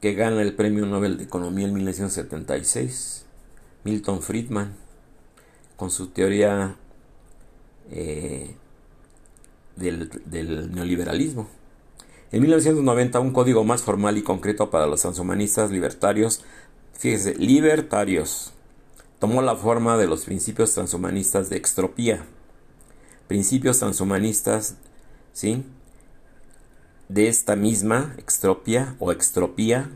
que gana el Premio Nobel de Economía en 1976, Milton Friedman, con su teoría eh, del, del neoliberalismo. En 1990, un código más formal y concreto para los transhumanistas libertarios, fíjese, libertarios, tomó la forma de los principios transhumanistas de extropía principios transhumanistas, ¿sí? De esta misma extropia o extropía,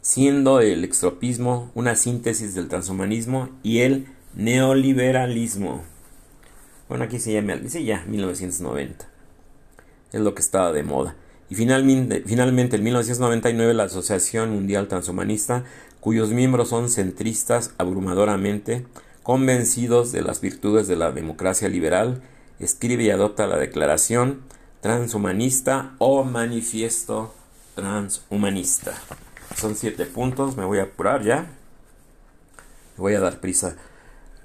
siendo el extropismo una síntesis del transhumanismo y el neoliberalismo. Bueno, aquí se llama, dice ya, 1990. Es lo que estaba de moda. Y finalmente, finalmente, en 1999, la Asociación Mundial Transhumanista, cuyos miembros son centristas abrumadoramente, convencidos de las virtudes de la democracia liberal, escribe y adopta la Declaración Transhumanista o Manifiesto Transhumanista. Son siete puntos, me voy a apurar ya. Voy a dar prisa.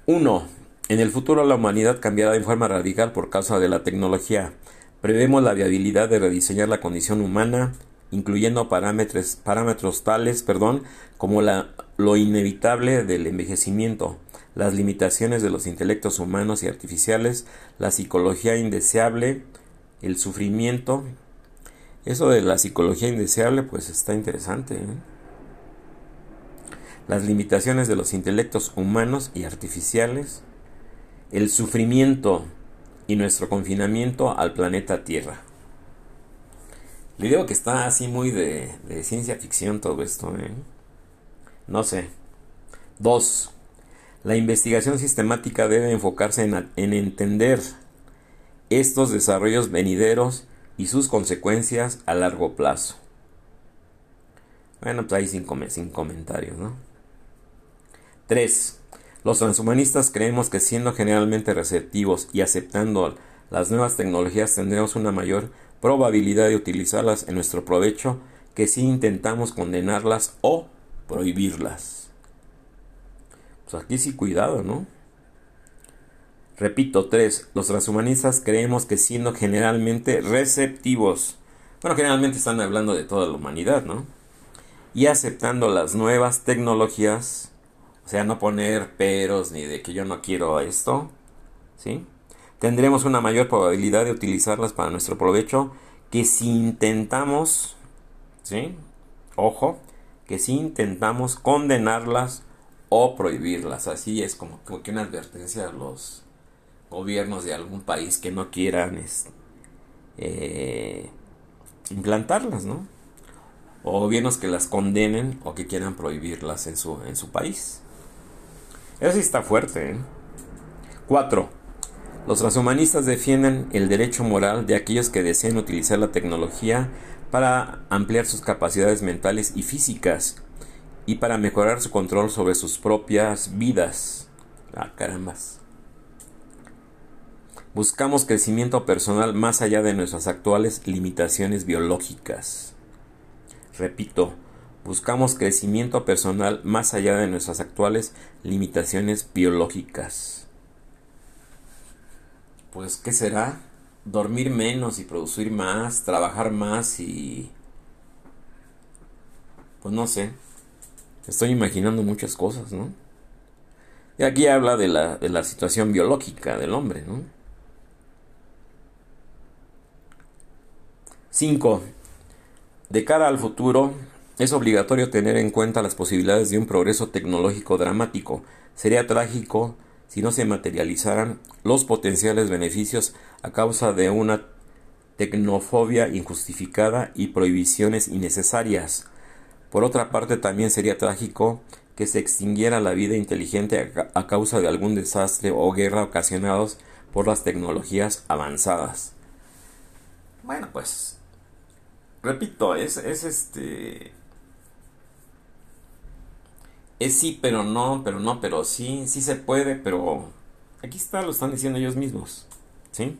1. En el futuro la humanidad cambiará en forma radical por causa de la tecnología. Prevemos la viabilidad de rediseñar la condición humana, incluyendo parámetros, parámetros tales perdón, como la, lo inevitable del envejecimiento, las limitaciones de los intelectos humanos y artificiales, la psicología indeseable, el sufrimiento. Eso de la psicología indeseable pues está interesante. ¿eh? Las limitaciones de los intelectos humanos y artificiales, el sufrimiento y nuestro confinamiento al planeta Tierra. Le digo que está así muy de, ciencia ficción todo esto. ¿eh? No sé. Dos. La investigación sistemática debe enfocarse en, entender estos desarrollos venideros y sus consecuencias a largo plazo. Bueno, pues ahí sin, comentarios, ¿no? 3. Los transhumanistas creemos que siendo generalmente receptivos y aceptando las nuevas tecnologías tendremos una mayor probabilidad de utilizarlas en nuestro provecho que si intentamos condenarlas o prohibirlas. Aquí sí cuidado, ¿no? Repito, tres, los transhumanistas creemos que siendo generalmente receptivos, bueno, generalmente están hablando de toda la humanidad, ¿no? Y aceptando las nuevas tecnologías, o sea, no poner peros ni de que yo no quiero esto, ¿sí? Tendremos una mayor probabilidad de utilizarlas para nuestro provecho que si intentamos, ¿sí? Ojo, que si intentamos condenarlas o prohibirlas. Así es como, que una advertencia a los gobiernos de algún país que no quieran eh, implantarlas, ¿no? O gobiernos que las condenen o que quieran prohibirlas en su, en su país. Eso sí está fuerte. ¿eh? 4. Los transhumanistas defienden el derecho moral de aquellos que deseen utilizar la tecnología para ampliar sus capacidades mentales y físicas y para mejorar su control sobre sus propias vidas. Ah, carambas. Buscamos crecimiento personal más allá de nuestras actuales limitaciones biológicas. Repito, buscamos crecimiento personal más allá de nuestras actuales limitaciones biológicas. Pues, ¿qué será? Dormir menos y producir más, trabajar más y... Pues no sé. Estoy imaginando muchas cosas, ¿no? Y aquí habla de la, de la situación biológica del hombre, ¿no? 5. De cara al futuro, es obligatorio tener en cuenta las posibilidades de un progreso tecnológico dramático. Sería trágico si no se materializaran los potenciales beneficios a causa de una tecnofobia injustificada y prohibiciones innecesarias. Por otra parte, también sería trágico que se extinguiera la vida inteligente a causa de algún desastre o guerra ocasionados por las tecnologías avanzadas. Bueno, pues, repito, es, es este es sí, pero no, pero no, pero sí, sí se puede, pero aquí está, lo están diciendo ellos mismos. ¿Sí?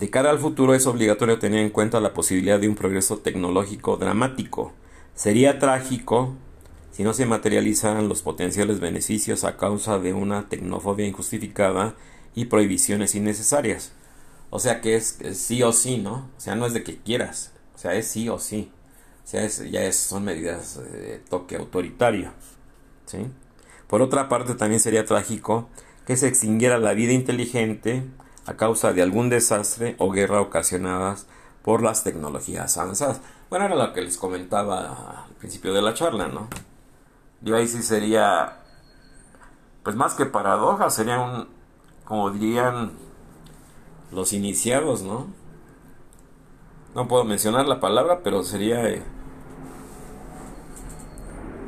De cara al futuro es obligatorio tener en cuenta la posibilidad de un progreso tecnológico dramático. Sería trágico si no se materializaran los potenciales beneficios a causa de una tecnofobia injustificada y prohibiciones innecesarias. O sea que es, sí o sí, ¿no? O sea, no es de que quieras, o sea, es sí o sí. O sea, ya son medidas de toque autoritario. ¿sí? Por otra parte, también sería trágico que se extinguiera la vida inteligente a causa de algún desastre o guerra ocasionadas por las tecnologías avanzadas. Bueno, era lo que les comentaba al principio de la charla, ¿no? Yo ahí sí sería, pues más que paradoja, sería un, como dirían los iniciados, ¿no? No puedo mencionar la palabra, pero sería eh,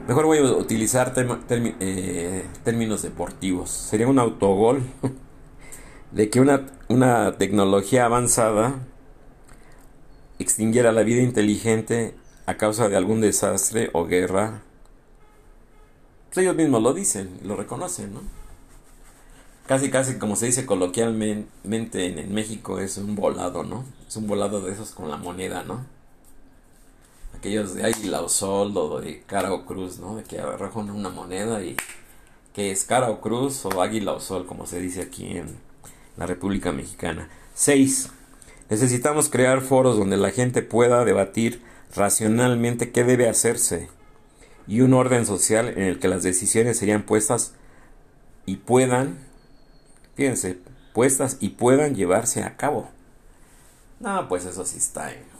Mejor voy a utilizar eh, términos deportivos. Sería un autogol de que una, una tecnología avanzada extinguiera la vida inteligente a causa de algún desastre o guerra. Pues ellos mismos lo dicen, lo reconocen, ¿no? Casi, casi como se dice coloquialmente en, México, es un volado, ¿no? Es un volado de esos con la moneda, ¿no? aquellos de águila o sol o de cara o cruz, ¿no? De que arrojan una moneda y que es cara o cruz o águila o sol, como se dice aquí en la República Mexicana. 6. Necesitamos crear foros donde la gente pueda debatir racionalmente qué debe hacerse y un orden social en el que las decisiones serían puestas y puedan, fíjense, puestas y puedan llevarse a cabo. No, pues eso sí está en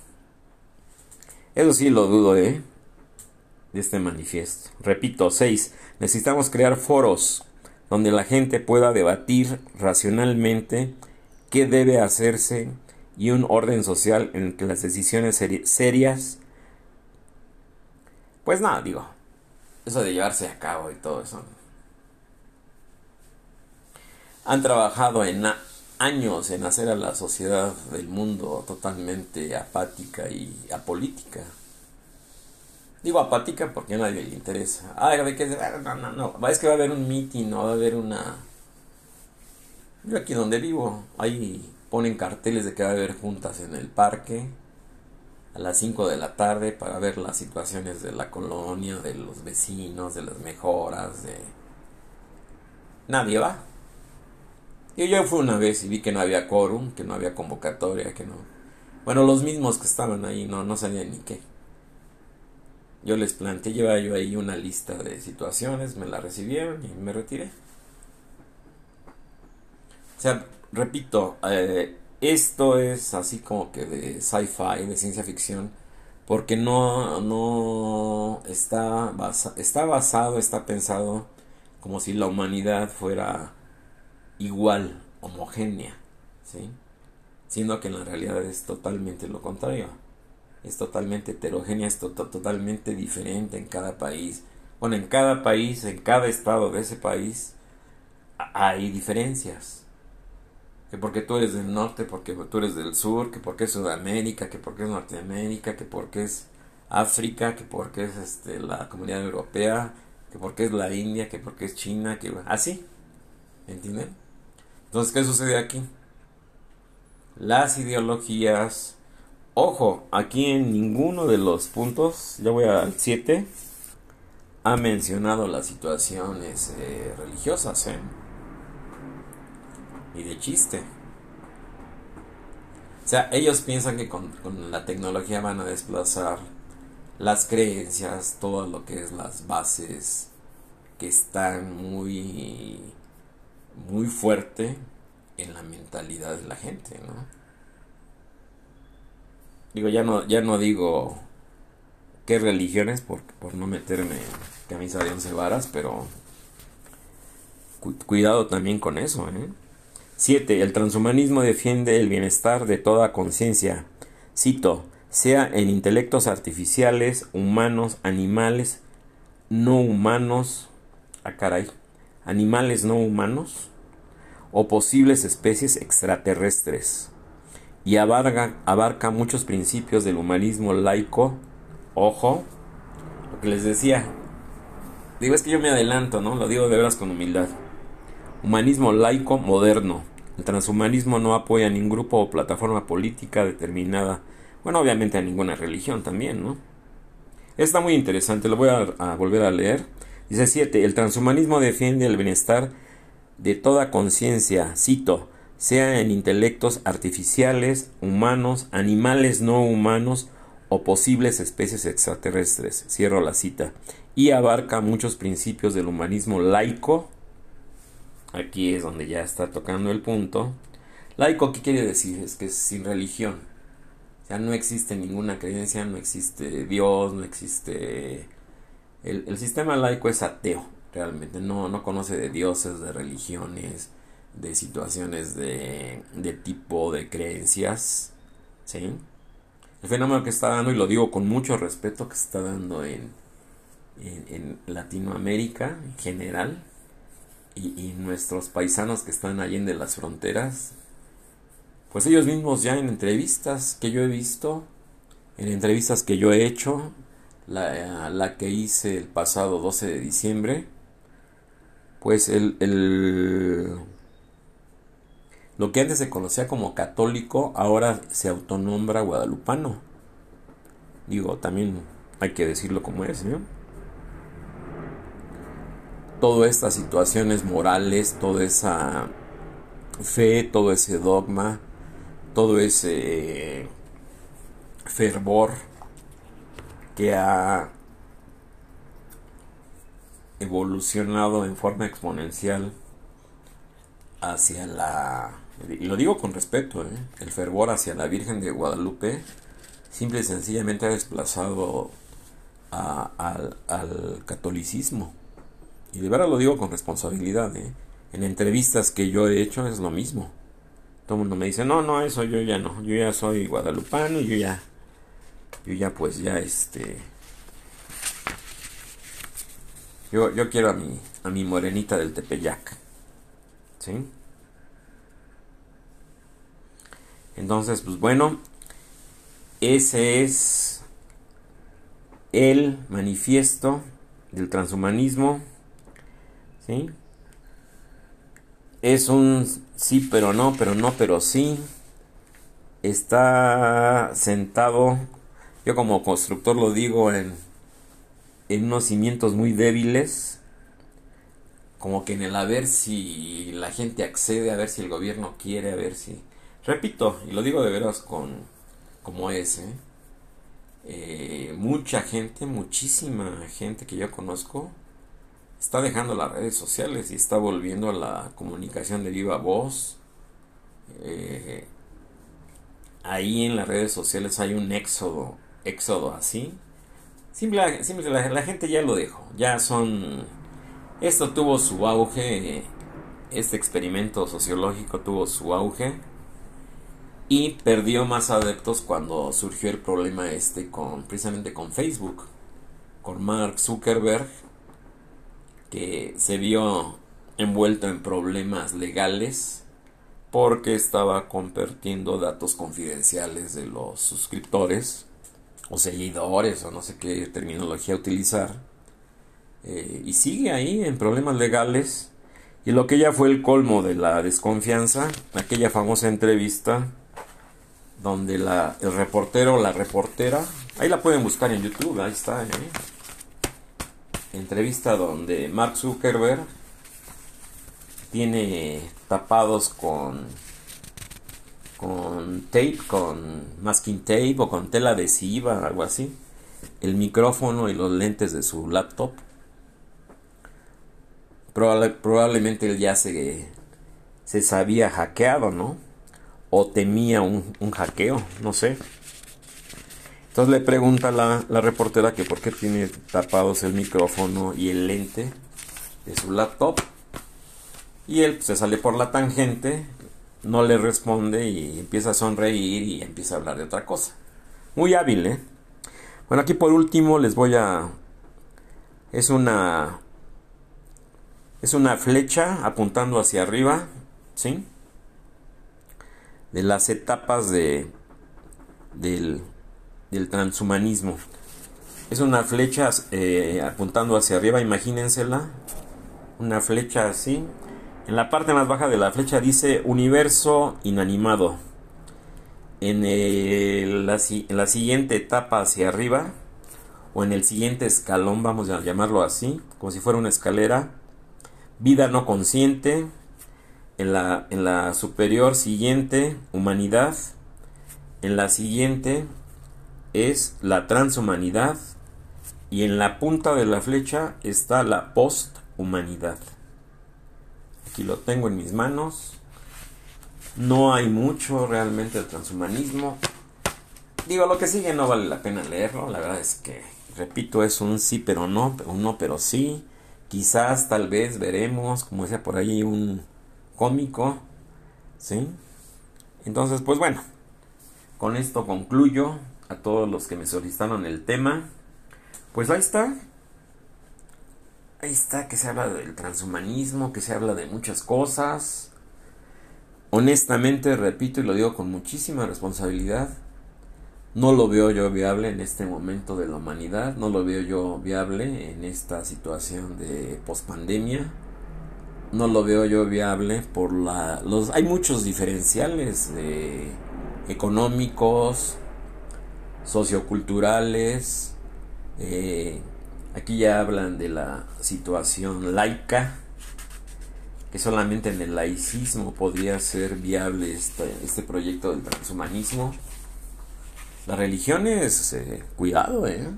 eso sí lo dudo, ¿eh? De este manifiesto. Repito, 6. Necesitamos crear foros donde la gente pueda debatir racionalmente qué debe hacerse y un orden social en el que las decisiones serias... Pues nada, digo, eso de llevarse a cabo y todo eso. Han trabajado en años en hacer a la sociedad del mundo totalmente apática y apolítica. Digo apática porque a nadie le interesa. Ah, de no. Es que va a haber un meeting, no va a haber una. Yo aquí donde vivo, ahí ponen carteles de que va a haber juntas en el parque a las 5 de la tarde para ver las situaciones de la colonia, de los vecinos, de las mejoras, de. Nadie va. Yo fui una vez y vi que no había quórum, que no había convocatoria, que no. Bueno, los mismos que estaban ahí no, no sabían ni qué. Yo les planteé, llevaba yo ahí una lista de situaciones, me la recibieron y me retiré. O sea, repito, eh, esto es así como que de sci-fi, de ciencia ficción, porque no, no está, está basado, está pensado como si la humanidad fuera igual, homogénea, ¿sí? Siendo que en la realidad es totalmente lo contrario. Es totalmente heterogénea, es totalmente diferente en cada país. Bueno, en cada país, en cada estado de ese país, hay diferencias. Que porque tú eres del norte, porque tú eres del sur, que porque es Sudamérica, que porque es Norteamérica, que porque es África, que porque es este, la comunidad europea, que porque es la India, que porque es China, que así. ¿Entienden? Entonces, ¿qué sucede aquí? Las ideologías, ojo, aquí en ninguno de los puntos, ya voy al 7, ha mencionado las situaciones eh, religiosas, ¿eh? Y de chiste. O sea, ellos piensan que con, la tecnología van a desplazar las creencias, todo lo que es las bases que están muy muy fuerte en la mentalidad de la gente, ¿no? Digo, ya no, ya no digo qué religiones, por, por no meterme camisa de once varas, pero cuidado también con eso. ¿eh? 7. El transhumanismo defiende el bienestar de toda conciencia. Cito, sea en intelectos artificiales, humanos, animales, no humanos, ah, caray, animales no humanos o posibles especies extraterrestres y abarca, abarca muchos principios del humanismo laico. Ojo, lo que les decía. Digo, es que yo me adelanto, ¿no? Lo digo de veras con humildad. Humanismo laico moderno. El transhumanismo no apoya a ningún grupo o plataforma política determinada. Bueno, obviamente a ninguna religión también, ¿no? Está muy interesante, lo voy a, volver a leer. Dice 7. El transhumanismo defiende el bienestar de toda conciencia, cito, sea en intelectos artificiales, humanos, animales no humanos o posibles especies extraterrestres. Cierro la cita. Y abarca muchos principios del humanismo laico. Aquí es donde ya está tocando el punto. Laico, ¿qué quiere decir? Es que es sin religión. O sea, no existe ninguna creencia, no existe Dios, no existe... El, sistema laico es ateo, realmente. No, no conoce de dioses, de religiones, de situaciones de, de tipo de creencias, ¿sí? El fenómeno que está dando, y lo digo con mucho respeto, que está dando en, en, Latinoamérica en general, y, nuestros paisanos que están allí en de las fronteras, pues ellos mismos ya en entrevistas que yo he visto, en entrevistas que yo he hecho, la, la que hice el pasado 12 de diciembre, pues el, el lo que antes se conocía como católico ahora se autonombra guadalupano. Digo, también hay que decirlo como es, ¿no? Todas estas situaciones morales, toda esa fe, todo ese dogma, todo ese fervor que ha evolucionado en forma exponencial hacia la y lo digo con respeto, ¿eh? el fervor hacia la Virgen de Guadalupe simple y sencillamente ha desplazado al, catolicismo. Y de verdad lo digo con responsabilidad. ¿eh? En entrevistas que yo he hecho es lo mismo. Todo el mundo me dice, no, no, eso yo ya no. Yo ya soy guadalupano, yo ya, yo ya pues ya este... Yo, yo quiero a mi, a mi morenita del Tepeyac. ¿Sí? Entonces, pues bueno, ese es el manifiesto del transhumanismo. ¿Sí? Es un sí, pero no, pero no, pero sí. Está sentado, yo como constructor lo digo, en, en unos cimientos muy débiles. Como que en el a ver si la gente accede, a ver si el gobierno quiere, a ver si Repito, y lo digo de veras con como es, ¿eh? Eh, mucha gente, muchísima gente que yo conozco, está dejando las redes sociales y está volviendo a la comunicación de viva voz. Eh, ahí en las redes sociales hay un éxodo, éxodo así. Simple, simple la, la, gente ya lo dejó, ya son... Esto tuvo su auge, este experimento sociológico tuvo su auge y perdió más adeptos cuando surgió el problema este con precisamente con Facebook con Mark Zuckerberg que se vio envuelto en problemas legales porque estaba compartiendo datos confidenciales de los suscriptores o seguidores o no sé qué terminología utilizar eh, y sigue ahí en problemas legales y lo que ya fue el colmo de la desconfianza aquella famosa entrevista donde la, el reportero la reportera, ahí la pueden buscar en YouTube, ahí está, ¿eh? Entrevista donde Mark Zuckerberg tiene tapados con con tape, con masking tape o con tela adhesiva, algo así, el micrófono y los lentes de su laptop. probablemente él ya se, se sabía hackeado, ¿no? o temía un, hackeo, no sé. Entonces le pregunta la, la reportera que por qué tiene tapados el micrófono y el lente de su laptop. Y él se sale por la tangente, no le responde y empieza a sonreír y empieza a hablar de otra cosa. Muy hábil, ¿eh? Bueno, aquí por último les voy a... Es una... Es una flecha apuntando hacia arriba, ¿sí? De las etapas de, del, del transhumanismo. Es una flecha eh, apuntando hacia arriba, imagínensela. Una flecha así. En la parte más baja de la flecha dice universo inanimado. En, la, en la siguiente etapa hacia arriba, o en el siguiente escalón, vamos a llamarlo así, como si fuera una escalera, vida no consciente. En la, en la superior siguiente, humanidad. En la siguiente es la transhumanidad. Y en la punta de la flecha está la posthumanidad. Aquí lo tengo en mis manos. No hay mucho realmente de transhumanismo. Digo, lo que sigue no vale la pena leerlo. La verdad es que, repito, es un sí pero no, un no pero sí. Quizás, tal vez, veremos, como decía por ahí, un cómico. ¿Sí? Entonces, pues bueno, con esto concluyo a todos los que me solicitaron el tema. Pues ahí está. Ahí está que se habla del transhumanismo, que se habla de muchas cosas. Honestamente, repito y lo digo con muchísima responsabilidad, no lo veo yo viable en este momento de la humanidad, no lo veo yo viable en esta situación de pospandemia, no lo veo yo viable por la los hay muchos diferenciales económicos, socioculturales, eh, aquí ya hablan de la situación laica, que solamente en el laicismo podría ser viable este, este proyecto del transhumanismo. Las religiones, eh, cuidado, ¿eh?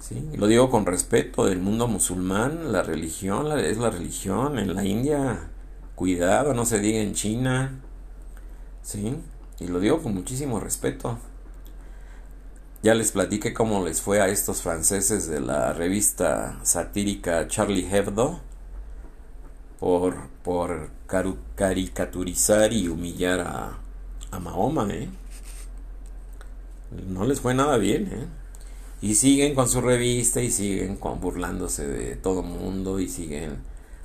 Sí, lo digo con respeto del mundo musulmán, la religión es la religión, en la India, cuidado, no se diga en China, ¿sí? Y lo digo con muchísimo respeto. Ya les platiqué cómo les fue a estos franceses de la revista satírica Charlie Hebdo por, por caricaturizar y humillar a, a Mahoma, ¿eh? No les fue nada bien, ¿eh? Y siguen con su revista y siguen con burlándose de todo mundo y siguen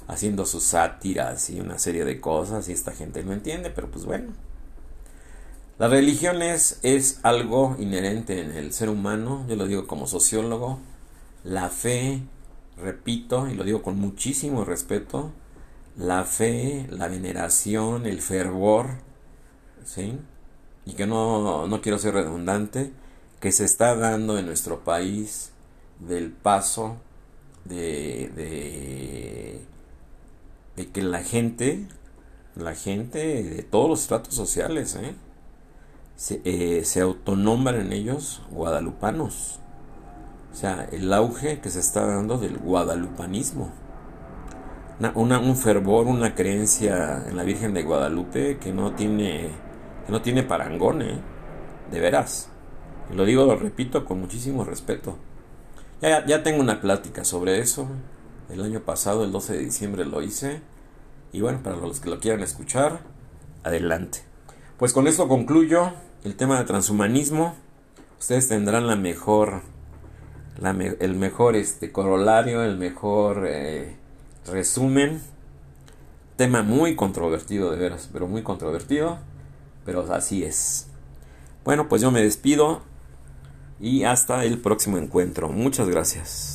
haciendo sus sátiras y una serie de cosas y esta gente no entiende, pero pues bueno. La religión es, algo inherente en el ser humano, yo lo digo como sociólogo. La fe, repito, y lo digo con muchísimo respeto, la fe, la veneración, el fervor, ¿sí? Y que no, no quiero ser redundante, que se está dando en nuestro país del paso de, de, de que la gente, la gente de todos los estratos sociales, ¿eh? Se, eh, se autonombran ellos guadalupanos. O sea, el auge que se está dando del guadalupanismo. Una, un fervor, una creencia en la Virgen de Guadalupe que no tiene, que no tiene parangón, ¿eh? de veras. Y lo digo, lo repito con muchísimo respeto. Ya, ya tengo una plática sobre eso. El año pasado, el 12 de diciembre, lo hice. Y bueno, para los que lo quieran escuchar, adelante. Pues con esto concluyo el tema de transhumanismo. Ustedes tendrán la mejor, el mejor este, corolario, el mejor eh, resumen. Tema muy controvertido, de veras, pero muy controvertido. Pero así es. Bueno, pues yo me despido y hasta el próximo encuentro. Muchas gracias.